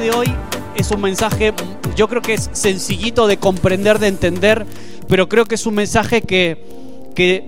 de hoy es un mensaje, yo creo que es sencillito de comprender, de entender, pero creo que es un mensaje que, que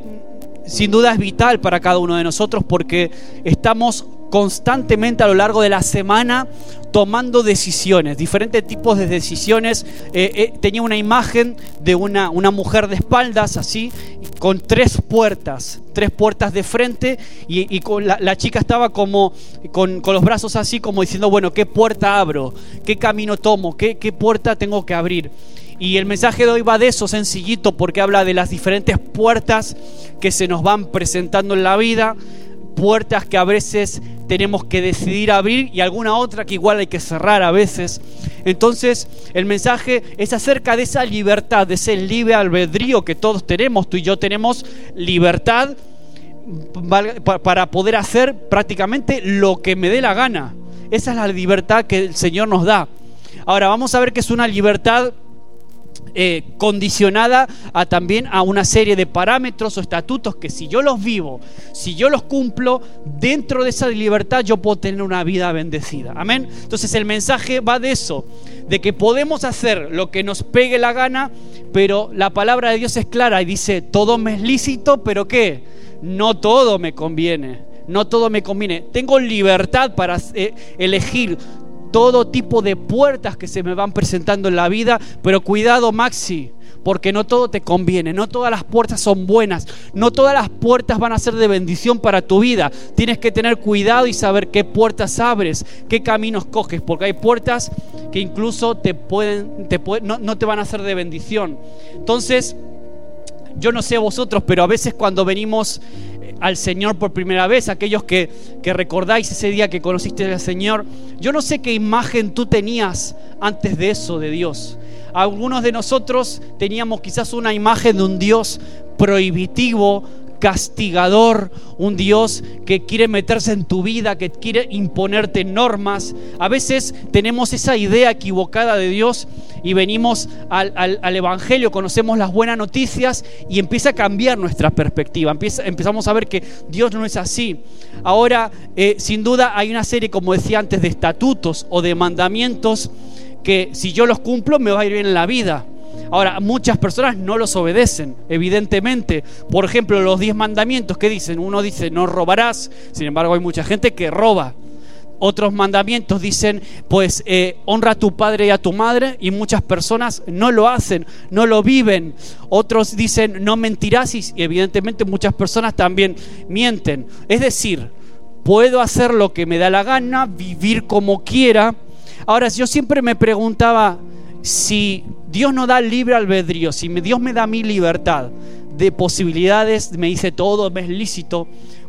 sin duda es vital para cada uno de nosotros porque estamos constantemente a lo largo de la semana tomando decisiones, diferentes tipos de decisiones. Eh, eh, tenía una imagen de una, una mujer de espaldas, así, con tres puertas, tres puertas de frente, y, con la, chica estaba como con, los brazos así, como diciendo, bueno, ¿qué puerta abro? ¿Qué camino tomo? ¿Qué, qué puerta tengo que abrir? Y el mensaje de hoy va de eso, sencillito, porque habla de las diferentes puertas que se nos van presentando en la vida, puertas que a veces tenemos que decidir abrir y alguna otra que igual hay que cerrar a veces. Entonces el mensaje es acerca de esa libertad, de ese libre albedrío que todos tenemos, tú y yo tenemos libertad para poder hacer prácticamente lo que me dé la gana. Esa es la libertad que el Señor nos da. Ahora vamos a ver que es una libertad eh, condicionada a también a una serie de parámetros o estatutos que si yo los vivo, si yo los cumplo, dentro de esa libertad yo puedo tener una vida bendecida. Amén. Entonces el mensaje va de eso, de que podemos hacer lo que nos pegue la gana, pero la palabra de Dios es clara y dice, todo me es lícito, pero ¿qué? No todo me conviene no todo me conviene. Tengo libertad para eh, elegir todo tipo de puertas que se me van presentando en la vida, pero cuidado Maxi, porque no todo te conviene, no todas las puertas son buenas, no todas las puertas van a ser de bendición para tu vida. Tienes que tener cuidado y saber qué puertas abres, qué caminos coges, porque hay puertas que incluso te pueden, te no, no te van a ser de bendición. Entonces, yo no sé vosotros, pero a veces cuando venimos al Señor por primera vez, aquellos que, que recordáis ese día que conociste al Señor, yo no sé qué imagen tú tenías antes de eso de Dios. Algunos de nosotros teníamos quizás una imagen de un Dios prohibitivo, castigador, un Dios que quiere meterse en tu vida, que quiere imponerte normas. A veces tenemos esa idea equivocada de Dios y venimos al, Evangelio, conocemos las buenas noticias y empieza a cambiar nuestra perspectiva. empezamos a ver que Dios no es así. Ahora, eh, sin duda, hay una serie, como decía antes, de estatutos o de mandamientos que si yo los cumplo me va a ir bien en la vida. Ahora, muchas personas no los obedecen, evidentemente. Por ejemplo, los diez mandamientos que dicen, uno dice, no robarás, sin embargo hay mucha gente que roba. Otros mandamientos dicen, pues eh, honra a tu padre y a tu madre, y muchas personas no lo hacen, no lo viven. Otros dicen, no mentirás, y evidentemente muchas personas también mienten. Es decir, puedo hacer lo que me da la gana, vivir como quiera. Ahora, yo siempre me preguntaba, si Dios no da libre albedrío, si Dios me da mi libertad de posibilidades, me dice todo, me es lícito,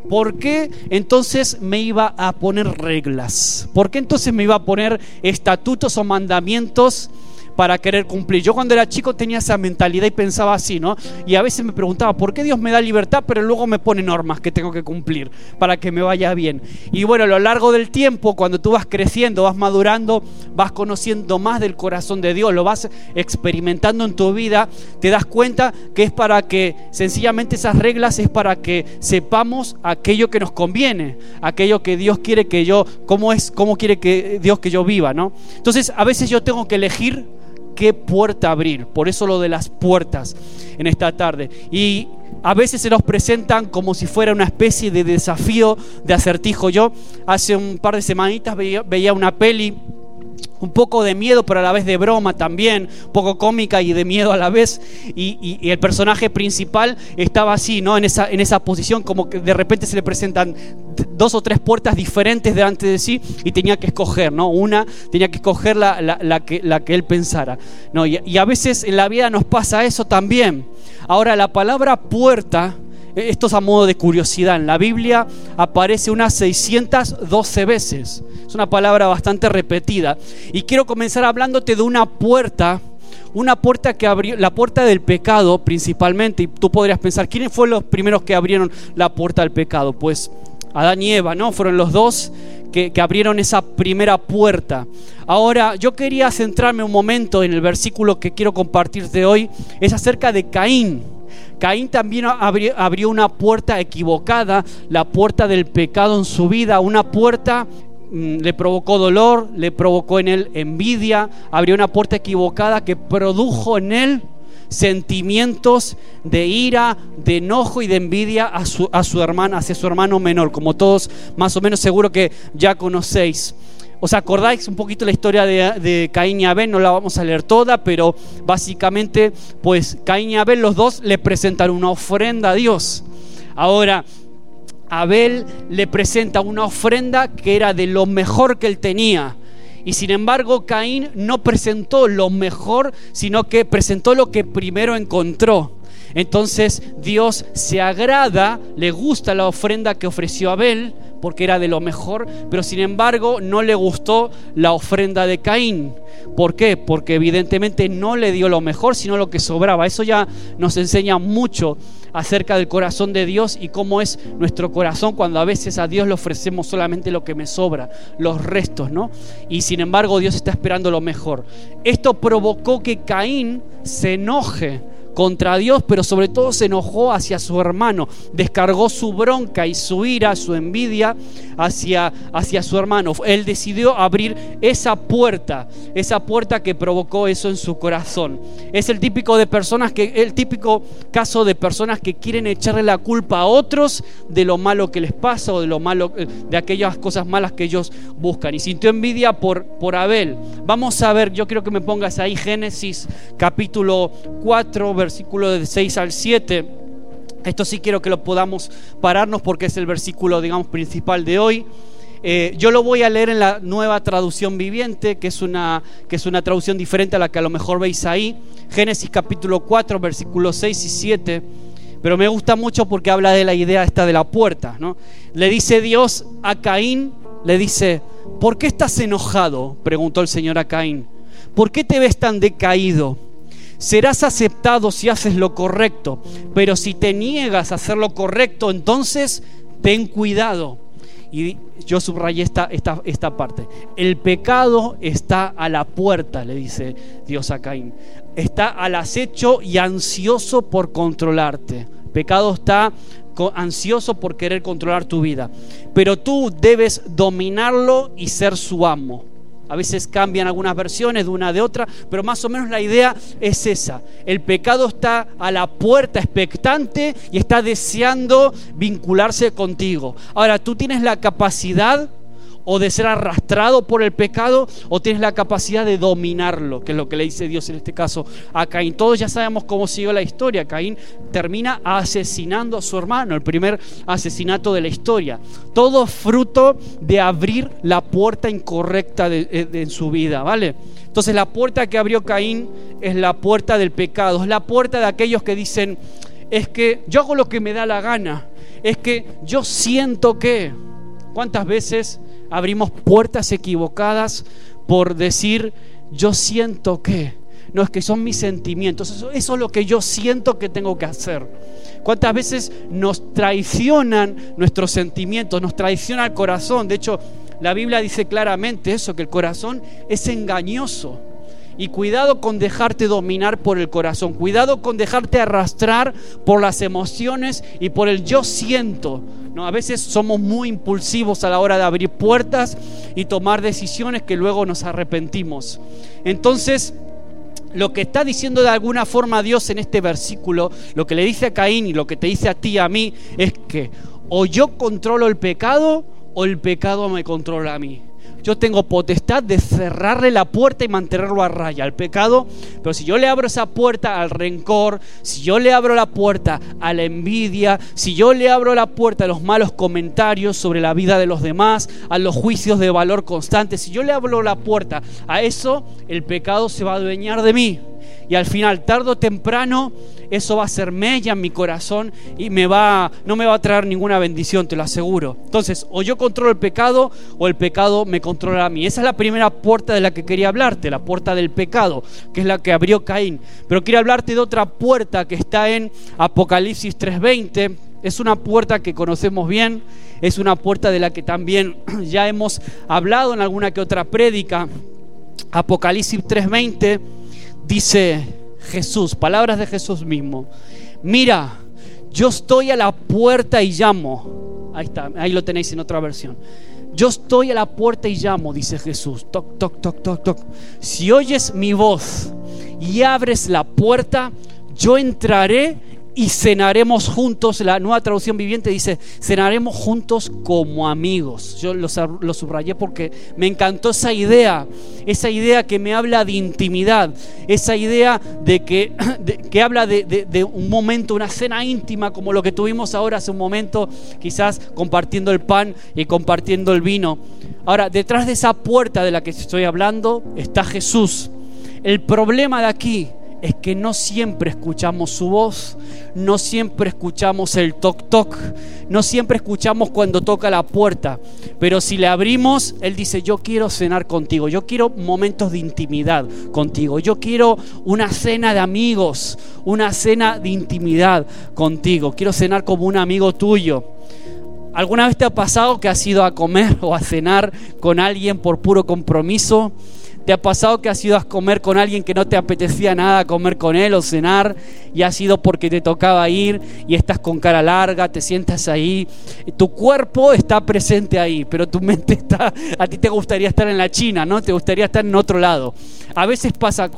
¿por qué entonces me iba a poner reglas? ¿Por qué entonces me iba a poner estatutos o mandamientos? Para querer cumplir. Yo cuando era chico tenía esa mentalidad y pensaba así, ¿no? Y a veces me preguntaba, ¿por qué Dios me da libertad pero luego me pone normas que tengo que cumplir para que me vaya bien? Y bueno, a lo largo del tiempo, cuando tú vas creciendo, vas madurando, vas conociendo más del corazón de Dios, lo vas experimentando en tu vida, te das cuenta que es para que sencillamente esas reglas es para que sepamos aquello que nos conviene, aquello que Dios quiere que yo, cómo es, cómo quiere que Dios que yo viva, ¿no? Entonces, a veces yo tengo que elegir qué puerta abrir. Por eso lo de las puertas en esta tarde. Y a veces se nos presentan como si fuera una especie de desafío de acertijo. Yo hace un par de semanitas veía, una peli un poco de miedo, pero a la vez de broma también, un poco cómica y de miedo a la vez. Y, el personaje principal estaba así, ¿no? En esa, en esa posición, como que de repente se le presentan dos o tres puertas diferentes delante de sí y tenía que escoger, ¿no? Una tenía que escoger la, la, que, la que él pensara. ¿no? Y, y a veces en la vida nos pasa eso también. Ahora, la palabra puerta esto es a modo de curiosidad. En la Biblia aparece unas 612 veces. Es una palabra bastante repetida. Y quiero comenzar hablándote de una puerta, una puerta que abrió, la puerta del pecado principalmente. Y tú podrías pensar, ¿quiénes fueron los primeros que abrieron la puerta del pecado? Pues Adán y Eva, ¿no? Fueron los dos que, que, abrieron esa primera puerta. Ahora, yo quería centrarme un momento en el versículo que quiero compartirte hoy. Es acerca de Caín. Caín también abrió, una puerta equivocada, la puerta del pecado en su vida, una puerta mm, le provocó dolor, le provocó en él envidia, abrió una puerta equivocada que produjo en él sentimientos de ira, de enojo y de envidia a su, a su hermana, hacia su hermano menor, como todos más o menos seguro que ya conocéis. ¿Os acordáis un poquito la historia de, Caín y Abel? No la vamos a leer toda, pero básicamente, pues Caín y Abel, los dos le presentan una ofrenda a Dios. Ahora, Abel le presenta una ofrenda que era de lo mejor que él tenía. Y sin embargo, Caín no presentó lo mejor, sino que presentó lo que primero encontró. Entonces Dios se agrada, le gusta la ofrenda que ofreció Abel, porque era de lo mejor, pero sin embargo no le gustó la ofrenda de Caín. ¿Por qué? Porque evidentemente no le dio lo mejor, sino lo que sobraba. Eso ya nos enseña mucho acerca del corazón de Dios y cómo es nuestro corazón cuando a veces a Dios le ofrecemos solamente lo que me sobra, los restos, ¿no? Y sin embargo Dios está esperando lo mejor. Esto provocó que Caín se enoje contra Dios, pero sobre todo se enojó hacia su hermano, descargó su bronca y su ira, su envidia hacia, hacia su hermano. Él decidió abrir esa puerta, esa puerta que provocó eso en su corazón. Es el típico de personas que, el típico caso de personas que quieren echarle la culpa a otros de lo malo que les pasa o de lo malo, eh, de aquellas cosas malas que ellos buscan. Y sintió envidia por, por Abel. Vamos a ver, yo quiero que me pongas ahí Génesis capítulo 4, versículo de 6 al 7. Esto sí quiero que lo podamos pararnos porque es el versículo, digamos, principal de hoy. Eh, yo lo voy a leer en la nueva traducción viviente, que es, una, que es una traducción diferente a la que a lo mejor veis ahí. Génesis capítulo 4, versículos 6 y 7. Pero me gusta mucho porque habla de la idea esta de la puerta. ¿no? Le dice Dios a Caín, le dice, ¿por qué estás enojado? Preguntó el Señor a Caín. ¿Por qué te ves tan decaído? Serás aceptado si haces lo correcto, pero si te niegas a hacer lo correcto, entonces ten cuidado. Y yo subrayé esta, esta, esta parte. El pecado está a la puerta, le dice Dios a Caín. Está al acecho y ansioso por controlarte. Pecado está ansioso por querer controlar tu vida. Pero tú debes dominarlo y ser su amo. A veces cambian algunas versiones de una de otra, pero más o menos la idea es esa. El pecado está a la puerta expectante y está deseando vincularse contigo. Ahora, tú tienes la capacidad o de ser arrastrado por el pecado o tienes la capacidad de dominarlo, que es lo que le dice Dios en este caso a Caín. Todos ya sabemos cómo siguió la historia. Caín termina asesinando a su hermano, el primer asesinato de la historia. Todo fruto de abrir la puerta incorrecta de, en su vida, ¿vale? Entonces la puerta que abrió Caín es la puerta del pecado, es la puerta de aquellos que dicen, es que yo hago lo que me da la gana, es que yo siento que... ¿Cuántas veces abrimos puertas equivocadas por decir, yo siento que. No, es que son mis sentimientos. Eso, es lo que yo siento que tengo que hacer. ¿Cuántas veces nos traicionan nuestros sentimientos, nos traiciona el corazón? De hecho, la Biblia dice claramente eso, que el corazón es engañoso. Y cuidado con dejarte dominar por el corazón. Cuidado con dejarte arrastrar por las emociones y por el yo siento. No, a veces somos muy impulsivos a la hora de abrir puertas y tomar decisiones que luego nos arrepentimos. Entonces, lo que está diciendo de alguna forma Dios en este versículo, lo que le dice a Caín y lo que te dice a ti y a mí, es que o yo controlo el pecado o el pecado me controla a mí yo tengo potestad de cerrarle la puerta y mantenerlo a raya al pecado, pero si yo le abro esa puerta al rencor, si yo le abro la puerta a la envidia, si yo le abro la puerta a los malos comentarios sobre la vida de los demás, a los juicios de valor constante, si yo le abro la puerta a eso, el pecado se va a adueñar de mí. Y al final, tarde o temprano, eso va a ser mella en mi corazón y me va, no me va a traer ninguna bendición, te lo aseguro. Entonces, o yo controlo el pecado o el pecado me controla a mí. Esa es la primera puerta de la que quería hablarte, la puerta del pecado, que es la que abrió Caín. Pero quiero hablarte de otra puerta que está en Apocalipsis 3:20. Es una puerta que conocemos bien, es una puerta de la que también ya hemos hablado en alguna que otra prédica. Apocalipsis 3:20 dice Jesús, palabras de Jesús mismo. Mira, yo estoy a la puerta y llamo. Ahí está, ahí lo tenéis en otra versión. Yo estoy a la puerta y llamo, dice Jesús. Toc, toc, toc, toc, toc. Si oyes mi voz y abres la puerta, yo entraré y cenaremos juntos. La nueva traducción viviente dice, cenaremos juntos como amigos. Yo lo, subrayé porque me encantó esa idea, esa idea que me habla de intimidad, esa idea de que, que habla de, de, un momento, una cena íntima como lo que tuvimos ahora hace un momento, quizás compartiendo el pan y compartiendo el vino. Ahora, detrás de esa puerta de la que estoy hablando está Jesús. El problema de aquí es que no siempre escuchamos su voz, no siempre escuchamos el toc toc, no siempre escuchamos cuando toca la puerta, pero si le abrimos, Él dice, yo quiero cenar contigo, yo quiero momentos de intimidad contigo, yo quiero una cena de amigos, una cena de intimidad contigo, quiero cenar como un amigo tuyo. ¿Alguna vez te ha pasado que has ido a comer o a cenar con alguien por puro compromiso? ¿Te ha pasado que has ido a comer con alguien que no te apetecía nada comer con él o cenar y ha sido porque te tocaba ir y estás con cara larga, te sientas ahí? Tu cuerpo está presente ahí, pero tu mente está, a ti te gustaría estar en la China, ¿no? Te gustaría estar en otro lado. A veces pasa,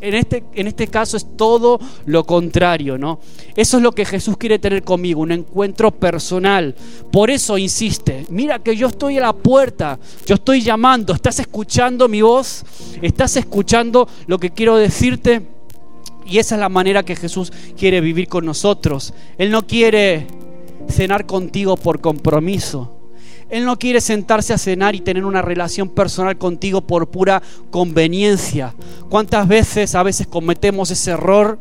en, este, en este caso es todo lo contrario, ¿no? Eso es lo que Jesús quiere tener conmigo, un encuentro personal. Por eso insiste, mira que yo estoy a la puerta, yo estoy llamando, ¿estás escuchando mi voz? ¿Estás escuchando lo que quiero decirte? Y esa es la manera que Jesús quiere vivir con nosotros. Él no quiere cenar contigo por compromiso. Él no quiere sentarse a cenar y tener una relación personal contigo por pura conveniencia. ¿Cuántas veces a veces cometemos ese error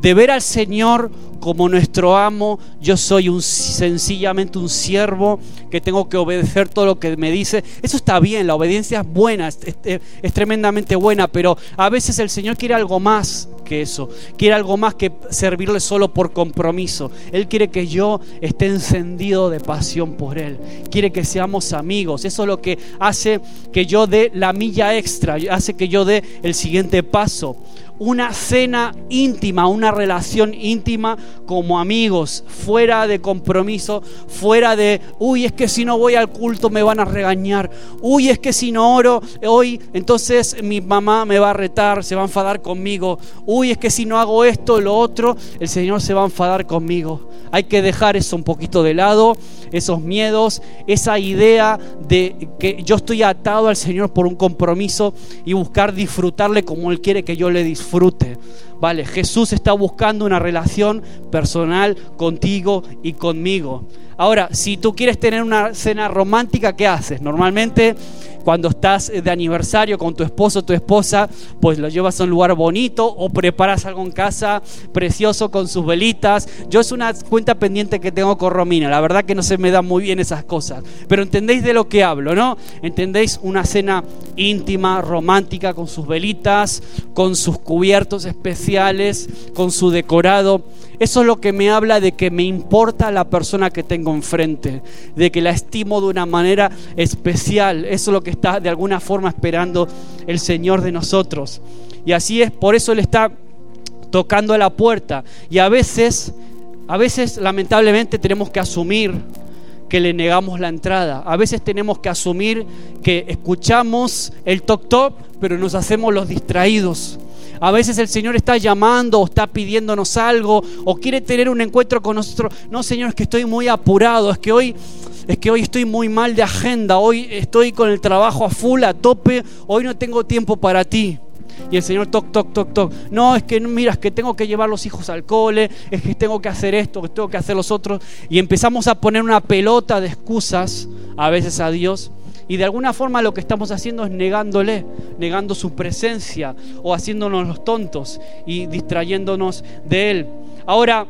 de ver al Señor como nuestro amo, yo soy un, sencillamente un siervo que tengo que obedecer todo lo que me dice. Eso está bien, la obediencia es buena, es, es, tremendamente buena, pero a veces el Señor quiere algo más que eso, quiere algo más que servirle solo por compromiso. Él quiere que yo esté encendido de pasión por Él, quiere que seamos amigos. Eso es lo que hace que yo dé la milla extra, hace que yo dé el siguiente paso una cena íntima, una relación íntima como amigos, fuera de compromiso, fuera de, uy, es que si no voy al culto me van a regañar, uy, es que si no oro hoy, entonces mi mamá me va a retar, se va a enfadar conmigo, uy, es que si no hago esto, lo otro, el Señor se va a enfadar conmigo. Hay que dejar eso un poquito de lado, esos miedos, esa idea de que yo estoy atado al Señor por un compromiso y buscar disfrutarle como Él quiere que yo le disfrute. Vale, Jesús está buscando una relación personal contigo y conmigo. Ahora, si tú quieres tener una cena romántica, ¿qué haces? Normalmente cuando estás de aniversario con tu esposo o tu esposa, pues lo llevas a un lugar bonito o preparas algo en casa precioso con sus velitas. Yo es una cuenta pendiente que tengo con Romina, la verdad que no se me da muy bien esas cosas, pero entendéis de lo que hablo, ¿no? Entendéis una cena íntima, romántica, con sus velitas, con sus cubiertos especiales, con su decorado. Eso es lo que me habla de que me importa la persona que tengo enfrente, de que la estimo de una manera especial. Eso es lo que está de alguna forma esperando el Señor de nosotros. Y así es, por eso Él está tocando a la puerta. Y a veces, a veces lamentablemente tenemos que asumir que le negamos la entrada. A veces tenemos que asumir que escuchamos el toc toc, pero nos hacemos los distraídos. A veces el Señor está llamando o está pidiéndonos algo o quiere tener un encuentro con nosotros. No, Señor, es que estoy muy apurado, es que hoy es que hoy estoy muy mal de agenda, hoy estoy con el trabajo a full, a tope, hoy no tengo tiempo para ti. Y el Señor toc, toc, toc, toc. No, es que mira, es que tengo que llevar los hijos al cole, es que tengo que hacer esto, que tengo que hacer los otros. Y empezamos a poner una pelota de excusas a veces a Dios y de alguna forma lo que estamos haciendo es negándole, negando su presencia o haciéndonos los tontos y distrayéndonos de Él. Ahora,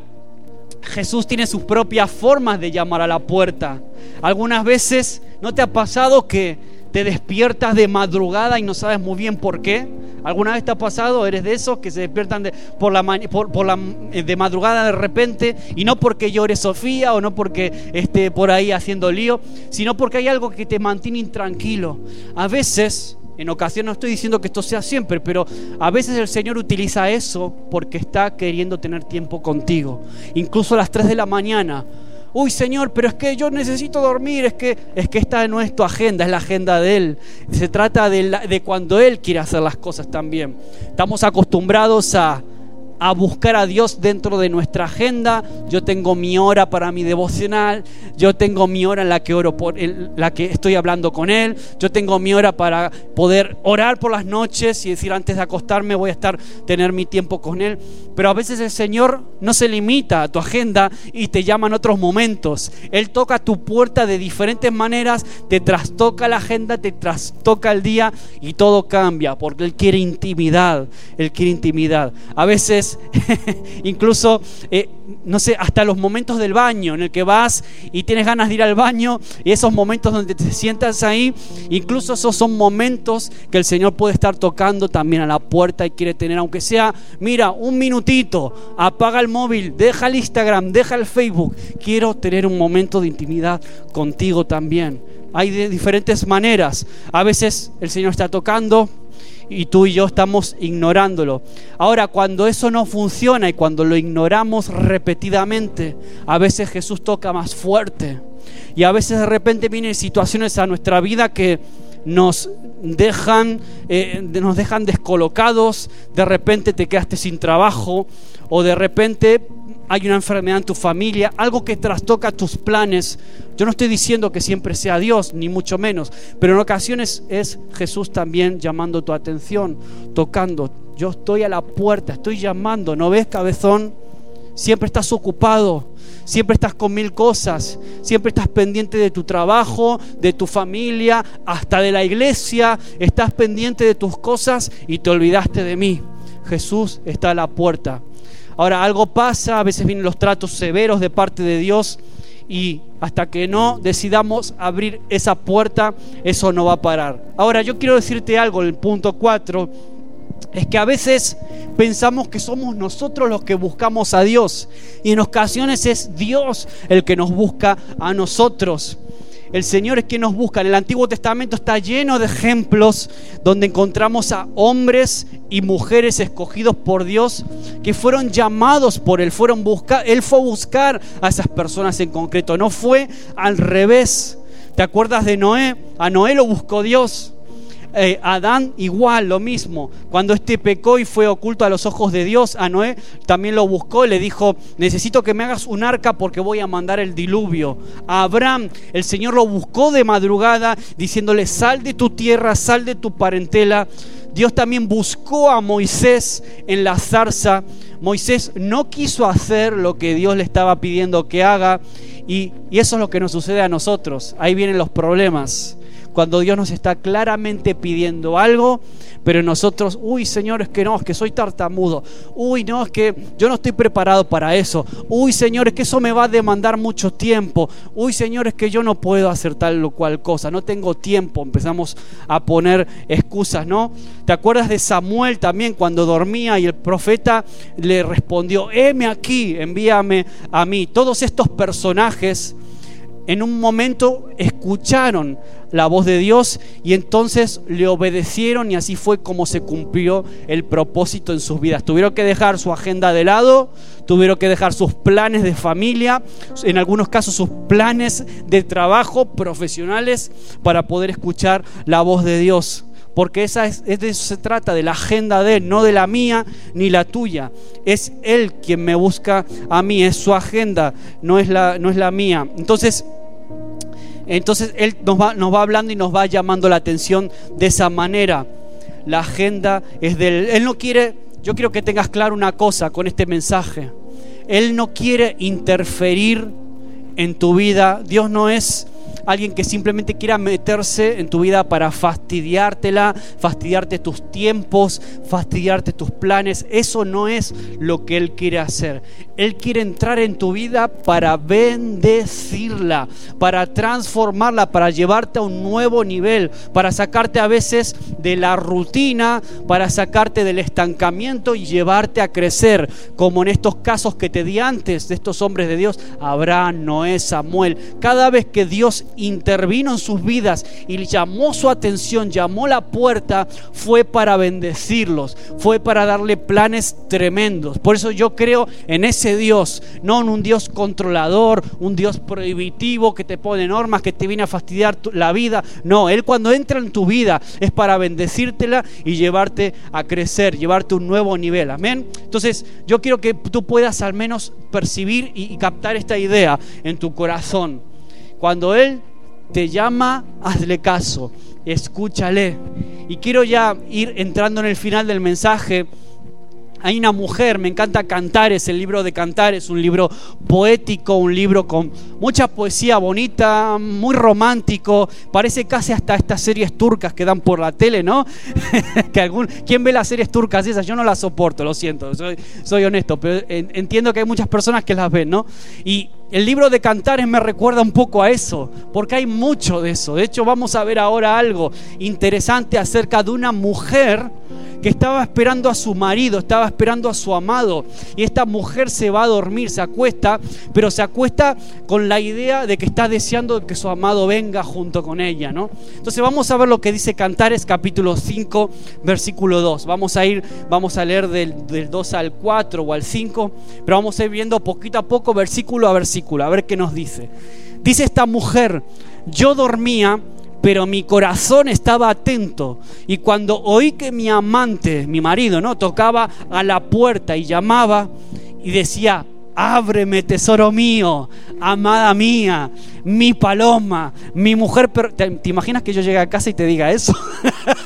Jesús tiene sus propias formas de llamar a la puerta. Algunas veces, ¿no te ha pasado que te despiertas de madrugada y no sabes muy bien por qué? ¿Alguna vez te ha pasado? ¿Eres de esos que se despiertan de, por la, por, la, eh, de madrugada de repente y no porque llore Sofía o no porque esté por ahí haciendo lío, sino porque hay algo que te mantiene intranquilo? A veces, en ocasiones no estoy diciendo que esto sea siempre, pero a veces el Señor utiliza eso porque está queriendo tener tiempo contigo. Incluso a las 3 de la mañana Uy, Señor, pero es que yo necesito dormir, es que, es que esta no es agenda, es la agenda de Él. Se trata de, de cuando Él quiere hacer las cosas también. Estamos acostumbrados a a buscar a Dios dentro de nuestra agenda. Yo tengo mi hora para mi devocional, yo tengo mi hora en la que oro por la que estoy hablando con él, yo tengo mi hora para poder orar por las noches y decir antes de acostarme voy a estar tener mi tiempo con él, pero a veces el Señor no se limita a tu agenda y te llama en otros momentos. Él toca tu puerta de diferentes maneras, te trastoca la agenda, te trastoca el día y todo cambia porque él quiere intimidad, él quiere intimidad. A incluso, eh, no sé, hasta los momentos del baño, en el que vas y tienes ganas de ir al baño, y esos momentos donde te sientas ahí, incluso esos son momentos que el Señor puede estar tocando también a la puerta y quiere tener, aunque sea, mira, un minutito, apaga el móvil, deja el Instagram, deja el Facebook, quiero tener un momento de intimidad contigo también. Hay de diferentes maneras. A veces el Señor está tocando, y tú y yo estamos ignorándolo. Ahora, cuando eso no funciona y cuando lo ignoramos repetidamente, a veces Jesús toca más fuerte. Y a veces de repente vienen situaciones a nuestra vida que nos dejan, eh, nos dejan descolocados, de repente te quedaste sin trabajo o de repente hay una enfermedad en tu familia, algo que trastoca tus planes. Yo no estoy diciendo que siempre sea Dios, ni mucho menos, pero en ocasiones es Jesús también llamando tu atención, tocando. Yo estoy a la puerta, estoy llamando, ¿no ves, cabezón? Siempre estás ocupado, siempre estás con mil cosas, siempre estás pendiente de tu trabajo, de tu familia, hasta de la iglesia, estás pendiente de tus cosas y te olvidaste de mí. Jesús está a la puerta. Ahora, algo pasa, a veces vienen los tratos severos de parte de Dios y hasta que no decidamos abrir esa puerta, eso no va a parar. Ahora, yo quiero decirte algo, el punto 4 es que a veces pensamos que somos nosotros los que buscamos a Dios y en ocasiones es Dios el que nos busca a nosotros. El Señor es quien nos busca. En el Antiguo Testamento está lleno de ejemplos donde encontramos a hombres y mujeres escogidos por Dios que fueron llamados por Él. Fueron buscar, él fue a buscar a esas personas en concreto. No fue al revés. ¿Te acuerdas de Noé? A Noé lo buscó Dios. Eh, Adán igual, lo mismo. Cuando este pecó y fue oculto a los ojos de Dios, a Noé también lo buscó y le dijo, necesito que me hagas un arca porque voy a mandar el diluvio. A Abraham, el Señor lo buscó de madrugada diciéndole, sal de tu tierra, sal de tu parentela. Dios también buscó a Moisés en la zarza. Moisés no quiso hacer lo que Dios le estaba pidiendo que haga y, y eso es lo que nos sucede a nosotros. Ahí vienen los problemas cuando Dios nos está claramente pidiendo algo, pero nosotros, uy Señor, es que no, es que soy tartamudo, uy no, es que yo no estoy preparado para eso, uy Señor, es que eso me va a demandar mucho tiempo, uy Señor, es que yo no puedo hacer tal o cual cosa, no tengo tiempo, empezamos a poner excusas, ¿no? ¿Te acuerdas de Samuel también cuando dormía y el profeta le respondió, heme aquí, envíame a mí? Todos estos personajes en un momento escucharon la voz de Dios y entonces le obedecieron y así fue como se cumplió el propósito en sus vidas. Tuvieron que dejar su agenda de lado, tuvieron que dejar sus planes de familia, en algunos casos sus planes de trabajo profesionales para poder escuchar la voz de Dios porque esa es, de eso se trata, de la agenda de Él, no de la mía ni la tuya. Es Él quien me busca a mí, es su agenda, no es la, no es la mía. Entonces, entonces Él nos va, nos va hablando y nos va llamando la atención de esa manera. La agenda es de Él. Él no quiere, yo quiero que tengas claro una cosa con este mensaje. Él no quiere interferir en tu vida. Dios no es alguien que simplemente quiera meterse en tu vida para fastidiártela, fastidiarte tus tiempos, fastidiarte tus planes. Eso no es lo que Él quiere hacer. Él quiere entrar en tu vida para bendecirla, para transformarla, para llevarte a un nuevo nivel, para sacarte a veces de la rutina, para sacarte del estancamiento y llevarte a crecer, como en estos casos que te di antes de estos hombres de Dios, Abraham, Noé, Samuel. Cada vez que Dios intervino en sus vidas y llamó su atención, llamó la puerta, fue para bendecirlos, fue para darle planes tremendos. Por eso yo creo en ese Dios, no en un Dios controlador, un Dios prohibitivo que te pone normas, que te viene a fastidiar la vida. No, Él cuando entra en tu vida es para bendecírtela y llevarte a crecer, llevarte a un nuevo nivel. Amén. Entonces yo quiero que tú puedas al menos percibir y captar esta idea en tu corazón. Cuando Él te llama, hazle caso, escúchale. Y quiero ya ir entrando en el final del mensaje hay una mujer, me encanta Cantares, el libro de Cantares, un libro poético, un libro con mucha poesía bonita, muy romántico, parece casi hasta estas series turcas que dan por la tele, ¿no? que algún, ¿Quién ve las series turcas esas? Yo no las soporto, lo siento, soy, soy honesto, pero entiendo que hay muchas personas que las ven, ¿no? Y el libro de Cantares me recuerda un poco a eso, porque hay mucho de eso. De hecho, vamos a ver ahora algo interesante acerca de una mujer que estaba esperando a su marido, estaba esperando a su amado. Y esta mujer se va a dormir, se acuesta, pero se acuesta con la idea de que está deseando que su amado venga junto con ella, ¿no? Entonces vamos a ver lo que dice Cantares capítulo 5, versículo 2. Vamos a ir, vamos a leer del, del 2 al 4 o al 5, pero vamos a ir viendo poquito a poco, versículo a versículo, a ver qué nos dice. Dice esta mujer, yo dormía pero mi corazón estaba atento. Y cuando oí que mi amante, mi marido, ¿no? tocaba a la puerta y llamaba y decía, ábreme, tesoro mío, amada mía, mi paloma, mi mujer. ¿Te, imaginas que yo llegue a casa y te diga eso?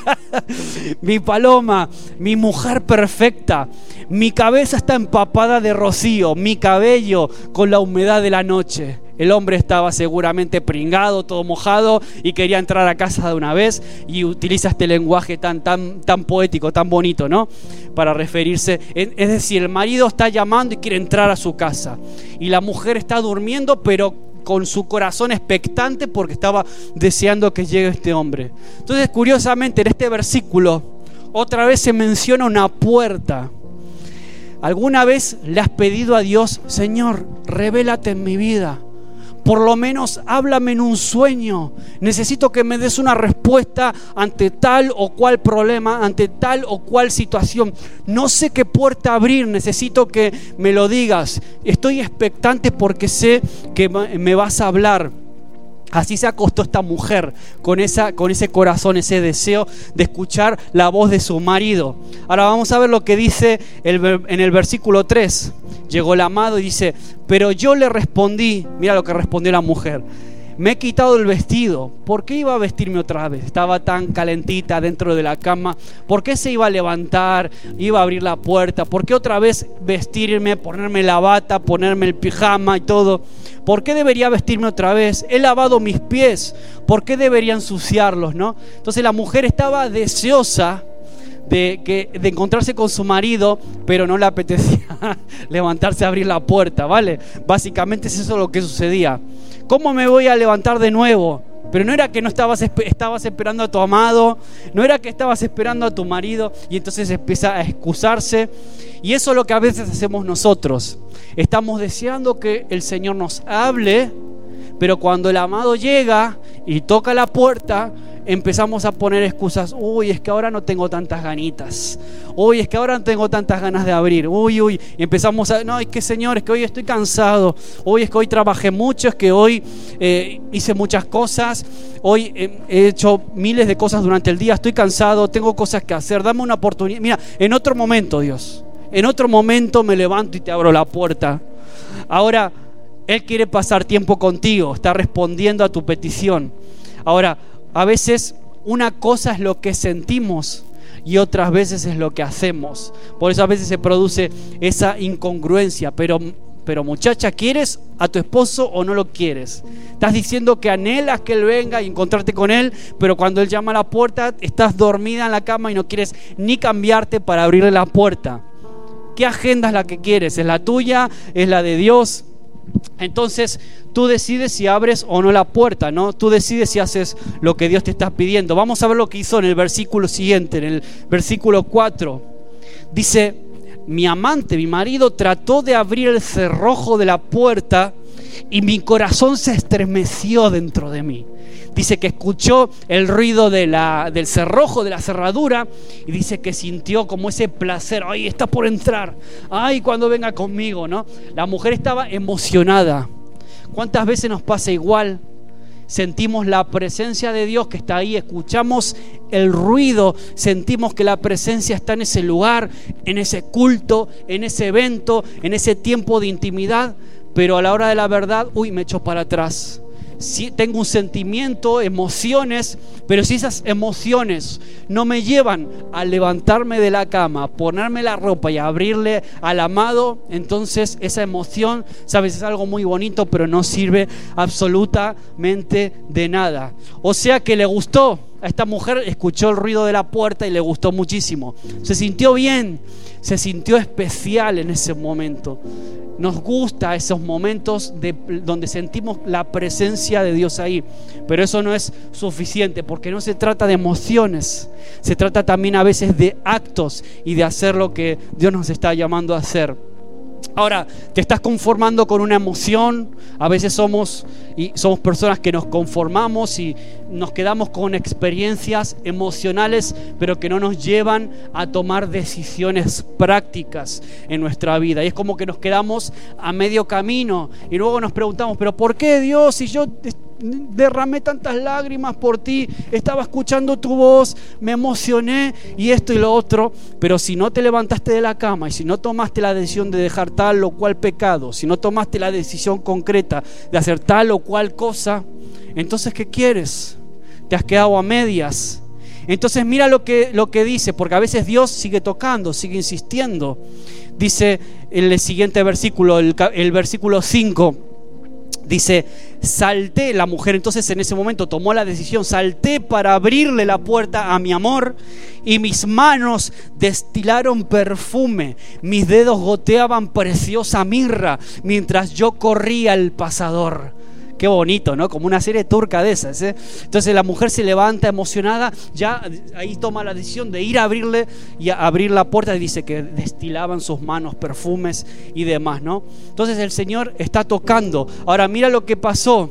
mi paloma, mi mujer perfecta. Mi cabeza está empapada de rocío, mi cabello con la humedad de la noche. El hombre estaba seguramente pringado, todo mojado y quería entrar a casa de una vez y utiliza este lenguaje tan, tan, tan poético, tan bonito, ¿no? Para referirse. Es decir, el marido está llamando y quiere entrar a su casa y la mujer está durmiendo, pero con su corazón expectante porque estaba deseando que llegue este hombre. Entonces, curiosamente, en este versículo, otra vez se menciona una puerta. ¿Alguna vez le has pedido a Dios, Señor, revélate en mi vida? Por lo menos háblame en un sueño. Necesito que me des una respuesta ante tal o cual problema, ante tal o cual situación. No sé qué puerta abrir, necesito que me lo digas. Estoy expectante porque sé que me vas a hablar. Así se acostó esta mujer con, esa, con ese corazón, ese deseo de escuchar la voz de su marido. Ahora vamos a ver lo que dice en el versículo 3. Llegó el amado y dice, pero yo le respondí, mira lo que respondió la mujer me he quitado el vestido. ¿Por qué iba a vestirme otra vez? Estaba tan calentita dentro de la cama. ¿Por qué se iba a levantar? Iba a abrir la puerta. ¿Por qué otra vez vestirme, ponerme la bata, ponerme el pijama y todo? ¿Por qué debería vestirme otra vez? He lavado mis pies. ¿Por qué debería ensuciarlos, no? Entonces la mujer estaba deseosa de, que, de encontrarse con su marido, pero no le apetecía levantarse a abrir la puerta, ¿vale? Básicamente es eso lo que sucedía. ¿Cómo me voy a levantar de nuevo? Pero no era que no estabas, estabas esperando a tu amado, no era que estabas esperando a tu marido y entonces empieza a excusarse. Y eso es lo que a veces hacemos nosotros. Estamos deseando que el Señor nos hable, pero cuando el amado llega y toca la puerta, empezamos a poner excusas. Uy, es que ahora no tengo tantas ganitas. Uy, es que ahora no tengo tantas ganas de abrir. Uy, uy. Empezamos a, no, es que Señor, es que hoy estoy cansado. Hoy es que hoy trabajé mucho, es que hoy eh, hice muchas cosas. Hoy he hecho miles de cosas durante el día. Estoy cansado, tengo cosas que hacer. Dame una oportunidad. Mira, en otro momento, Dios. En otro momento me levanto y te abro la puerta. Ahora, Él quiere pasar tiempo contigo. Está respondiendo a tu petición. Ahora, a veces una cosa es lo que sentimos y otras veces es lo que hacemos. Por eso a veces se produce esa incongruencia. Pero, pero muchacha, ¿quieres a tu esposo o no lo quieres? Estás diciendo que anhelas que él venga y encontrarte con él, pero cuando él llama a la puerta estás dormida en la cama y no quieres ni cambiarte para abrirle la puerta. ¿Qué agenda es la que quieres? ¿Es la tuya? ¿Es la de Dios? Entonces tú decides si abres o no la puerta, ¿no? Tú decides si haces lo que Dios te está pidiendo. Vamos a ver lo que hizo en el versículo siguiente, en el versículo 4. Dice, mi amante, mi marido, trató de abrir el cerrojo de la puerta y mi corazón se estremeció dentro de mí. Dice que escuchó el ruido de la, del cerrojo, de la cerradura, y dice que sintió como ese placer, ay, está por entrar, ay, cuando venga conmigo, ¿no? La mujer estaba emocionada. ¿Cuántas veces nos pasa igual? sentimos la presencia de Dios que está ahí, escuchamos el ruido, sentimos que la presencia está en ese lugar, en ese culto, en ese evento, en ese tiempo de intimidad, pero a la hora de la verdad, uy, me echo para atrás. Si tengo un sentimiento, emociones, pero si esas emociones no me llevan a levantarme de la cama, ponerme la ropa y abrirle al amado, entonces esa emoción, sabes, es algo muy bonito, pero no sirve absolutamente de nada. O sea que le gustó a esta mujer, escuchó el ruido de la puerta y le gustó muchísimo. Se sintió bien, se sintió especial en ese momento. Nos gusta esos momentos de, donde sentimos la presencia de Dios ahí. Pero eso no es suficiente porque no se trata de emociones. Se trata también a veces de actos y de hacer lo que Dios nos está llamando a hacer. Ahora, te estás conformando con una emoción. A veces somos y somos personas que nos conformamos y nos quedamos con experiencias emocionales, pero que no nos llevan a tomar decisiones prácticas en nuestra vida. Y es como que nos quedamos a medio camino y luego nos preguntamos, pero ¿por qué Dios si yo derramé tantas lágrimas por ti, estaba escuchando tu voz, me emocioné y esto y lo otro, pero si no te levantaste de la cama y si no tomaste la decisión de dejar tal o cual pecado, si no tomaste la decisión concreta de hacer tal o cual cosa, entonces ¿qué quieres? Te has quedado a medias. Entonces mira lo que, lo que dice, porque a veces Dios sigue tocando, sigue insistiendo. Dice el siguiente versículo, el, el versículo 5 Dice, salté, la mujer entonces en ese momento tomó la decisión, salté para abrirle la puerta a mi amor y mis manos destilaron perfume, mis dedos goteaban preciosa mirra mientras yo corría al pasador. Qué bonito, ¿no? Como una serie turca de esas. ¿eh? Entonces la mujer se levanta emocionada, ya ahí toma la decisión de ir a abrirle y a abrir la puerta y dice que destilaban sus manos perfumes y demás, ¿no? Entonces el Señor está tocando. Ahora mira lo que pasó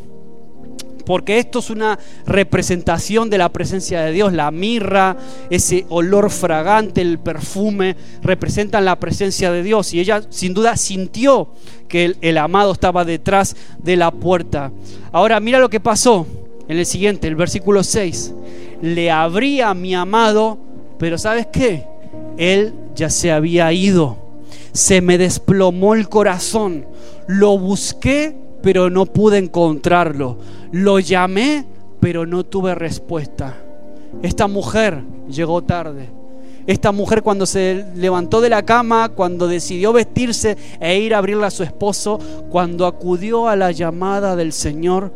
porque esto es una representación de la presencia de Dios. La mirra, ese olor fragante, el perfume, representan la presencia de Dios. Y ella sin duda sintió que el, amado estaba detrás de la puerta. Ahora mira lo que pasó en el siguiente, el versículo 6. Le abría a mi amado, pero ¿sabes qué? Él ya se había ido. Se me desplomó el corazón. Lo busqué, pero no pude encontrarlo lo llamé, pero no tuve respuesta. Esta mujer llegó tarde. Esta mujer cuando se levantó de la cama, cuando decidió vestirse e ir a abrirle a su esposo, cuando acudió a la llamada del Señor,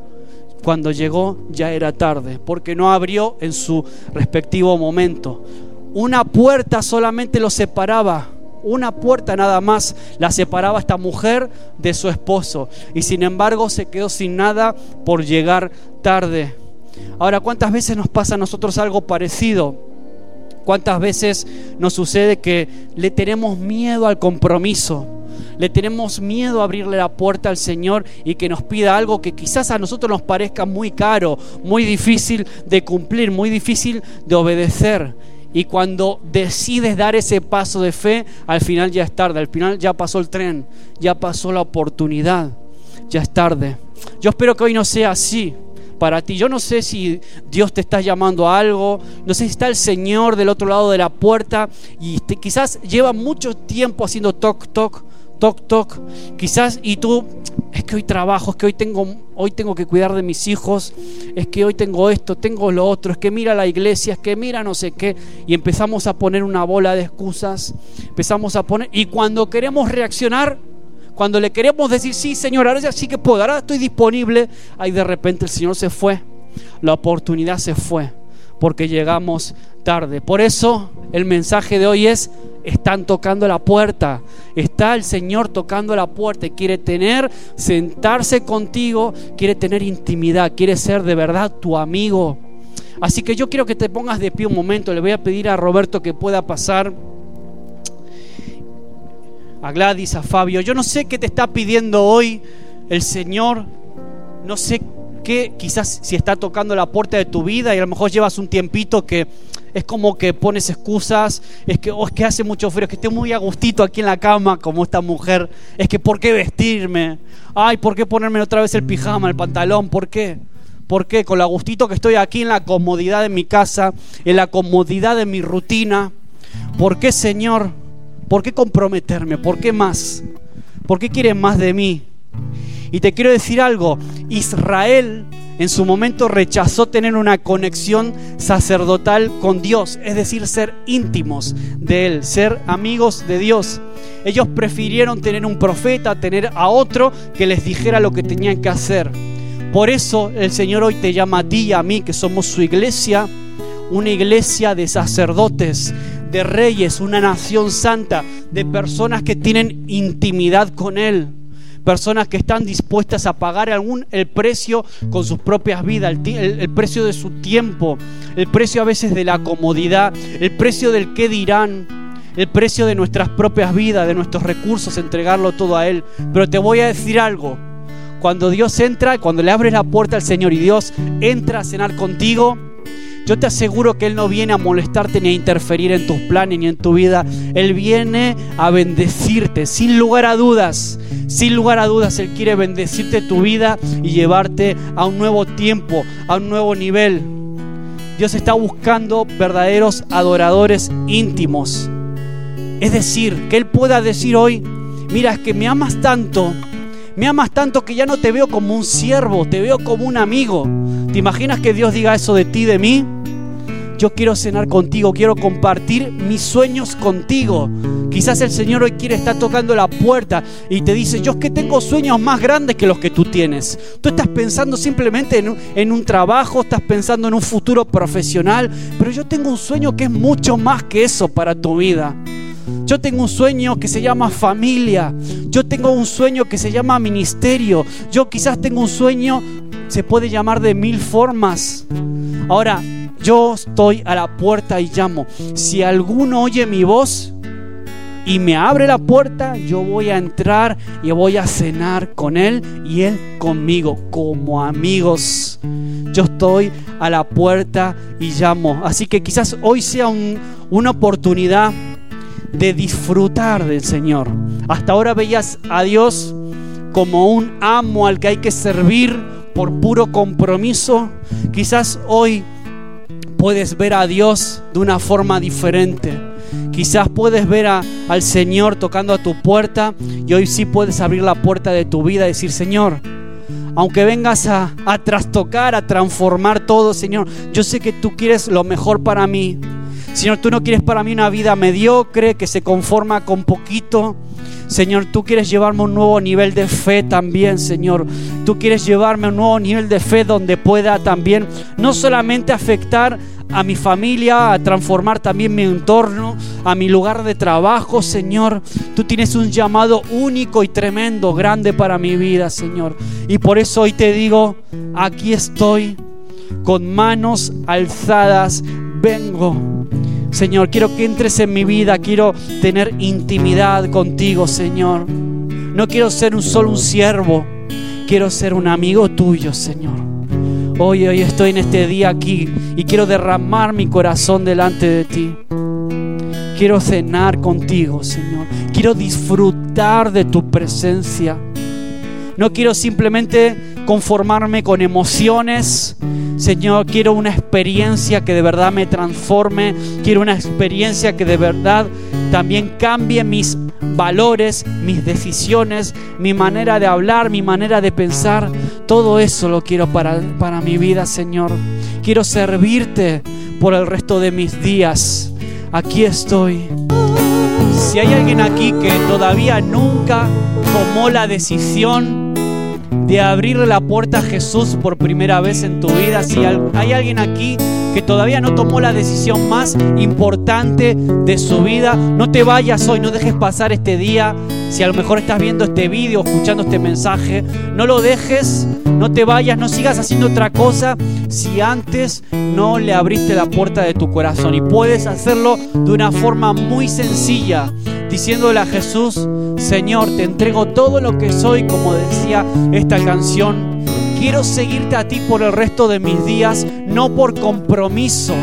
cuando llegó ya era tarde, porque no abrió en su respectivo momento. Una puerta solamente lo separaba una puerta nada más la separaba esta mujer de su esposo. Y sin embargo se quedó sin nada por llegar tarde. Ahora, ¿cuántas veces nos pasa a nosotros algo parecido? ¿Cuántas veces nos sucede que le tenemos miedo al compromiso? Le tenemos miedo a abrirle la puerta al Señor y que nos pida algo que quizás a nosotros nos parezca muy caro, muy difícil de cumplir, muy difícil de obedecer. Y cuando decides dar ese paso de fe, al final ya es tarde, al final ya pasó el tren, ya pasó la oportunidad, ya es tarde. Yo espero que hoy no sea así para ti. Yo no sé si Dios te está llamando a algo, no sé si está el Señor del otro lado de la puerta y quizás lleva mucho tiempo haciendo toc toc toc, toc. Quizás, y tú, es que hoy trabajo, es que hoy tengo, hoy tengo que cuidar de mis hijos, es que hoy tengo esto, tengo lo otro, es que mira la iglesia, es que mira no sé qué. Y empezamos a poner una bola de excusas, empezamos a poner, y cuando queremos reaccionar, cuando le queremos decir, sí, Señor, ahora sí que puedo, ahora estoy disponible, ahí de repente el Señor se fue, la oportunidad se fue, porque llegamos tarde. Por eso el mensaje de hoy es, están tocando la puerta. Está el Señor tocando la puerta y quiere tener, sentarse contigo, quiere tener intimidad, quiere ser de verdad tu amigo. Así que yo quiero que te pongas de pie un momento. Le voy a pedir a Roberto que pueda pasar. a Gladys, a Fabio. Yo no sé qué te está pidiendo hoy el Señor. No sé qué, quizás si está tocando la puerta de tu vida y a lo mejor llevas un tiempito que es como que pones excusas, es que, oh, es que hace mucho frío, es que estoy muy agustito aquí en la cama como esta mujer, es que ¿por qué vestirme? Ay, ¿por qué ponerme otra vez el pijama, el pantalón? ¿Por qué? ¿Por qué? Con lo agustito que estoy aquí en la comodidad de mi casa, en la comodidad de mi rutina. ¿Por qué, Señor? ¿Por qué comprometerme? ¿Por qué más? ¿Por qué quieres más de mí? Y te quiero decir algo, Israel en su momento rechazó tener una conexión sacerdotal con Dios, es decir, ser íntimos de Él, ser amigos de Dios. Ellos prefirieron tener un profeta, tener a otro que les dijera lo que tenían que hacer. Por eso el Señor hoy te llama a ti y a mí, que somos su iglesia, una iglesia de sacerdotes, de reyes, una nación santa, de personas que tienen intimidad con Él personas que están dispuestas a pagar algún, el precio con sus propias vidas, el, precio de su tiempo, el precio a veces de la comodidad, el precio del qué dirán, el precio de nuestras propias vidas, de nuestros recursos, entregarlo todo a Él. Pero te voy a decir algo, cuando Dios entra, cuando le abres la puerta al Señor y Dios entra a cenar contigo, yo te aseguro que Él no viene a molestarte ni a interferir en tus planes ni en tu vida. Él viene a bendecirte, sin lugar a dudas. Sin lugar a dudas, Él quiere bendecirte tu vida y llevarte a un nuevo tiempo, a un nuevo nivel. Dios está buscando verdaderos adoradores íntimos. Es decir, que Él pueda decir hoy, mira, es que me amas tanto, me amas tanto que ya no te veo como un siervo, te veo como un amigo. ¿Te imaginas que Dios diga eso de ti, de mí? yo quiero cenar contigo, quiero compartir mis sueños contigo. Quizás el Señor hoy quiere estar tocando la puerta y te dice, yo es que tengo sueños más grandes que los que tú tienes. Tú estás pensando simplemente en un, en un trabajo, estás pensando en un futuro profesional, pero yo tengo un sueño que es mucho más que eso para tu vida. Yo tengo un sueño que se llama familia. Yo tengo un sueño que se llama ministerio. Yo quizás tengo un sueño, se puede llamar de mil formas. Ahora, yo estoy a la puerta y llamo. Si alguno oye mi voz y me abre la puerta, yo voy a entrar y voy a cenar con él y él conmigo, como amigos. Yo estoy a la puerta y llamo. Así que quizás hoy sea una oportunidad de disfrutar del Señor. Hasta ahora veías a Dios como un amo al que hay que servir por puro compromiso. Quizás hoy puedes ver a Dios de una forma diferente. Quizás puedes ver al Señor tocando a tu puerta y hoy sí puedes abrir la puerta de tu vida y decir, Señor, aunque vengas a, a trastocar, a transformar todo, Señor, yo sé que tú quieres lo mejor para mí. Señor, tú no quieres para mí una vida mediocre que se conforma con poquito. Señor, tú quieres llevarme un nuevo nivel de fe también, Señor. Tú quieres llevarme un nuevo nivel de fe donde pueda también no solamente afectar a mi familia, a transformar también mi entorno, a mi lugar de trabajo, Señor. Tú tienes un llamado único y tremendo, grande para mi vida, Señor. Y por eso hoy te digo, aquí estoy, con manos alzadas, vengo Señor, quiero que entres en mi vida, quiero tener intimidad contigo, Señor. No quiero ser un solo un siervo, quiero ser un amigo tuyo, Señor. Hoy, hoy estoy en este día aquí y quiero derramar mi corazón delante de ti. Quiero cenar contigo, Señor. Quiero disfrutar de tu presencia. No quiero simplemente conformarme con emociones. Señor, quiero una experiencia que de verdad me transforme. Quiero una experiencia que de verdad también cambie mis valores, mis decisiones, mi manera de hablar, mi manera de pensar. Todo eso lo quiero para, para mi vida, Señor. Quiero servirte por el resto de mis días. Aquí estoy. Si hay alguien aquí que todavía nunca tomó la decisión de abrirle la puerta a Jesús por primera vez en tu vida. Si hay alguien aquí que todavía no tomó la decisión más importante de su vida, no te vayas hoy, no dejes pasar este día. Si a lo mejor estás viendo este vídeo, escuchando este mensaje, no lo dejes, no te vayas, no sigas haciendo otra cosa si antes no le abriste la puerta de tu corazón. Y puedes hacerlo de una forma muy sencilla diciéndole a Jesús, Señor, te entrego todo lo que soy, como decía esta canción. Quiero seguirte a ti por el resto de mis días, no por compromiso,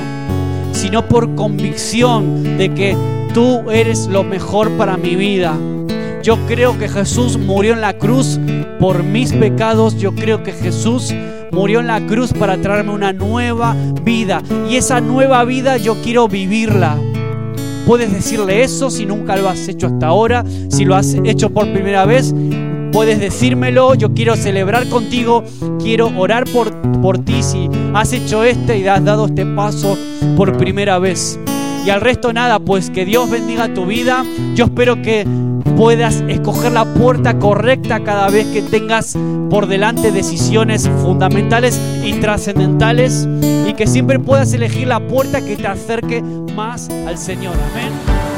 sino por convicción de que tú eres lo mejor para mi vida. Yo creo que Jesús murió en la cruz por mis pecados. Yo creo que Jesús murió en la cruz para traerme una nueva vida. Y esa nueva vida yo quiero vivirla. Puedes decirle eso si nunca lo has hecho hasta ahora, si lo has hecho por primera vez. Puedes decírmelo, yo quiero celebrar contigo, quiero orar por, por ti si has hecho este y has dado este paso por primera vez. Y al resto nada, pues que Dios bendiga tu vida. Yo espero que puedas escoger la puerta correcta cada vez que tengas por delante decisiones fundamentales y trascendentales y que siempre puedas elegir la puerta que te acerque más al Señor. Amén.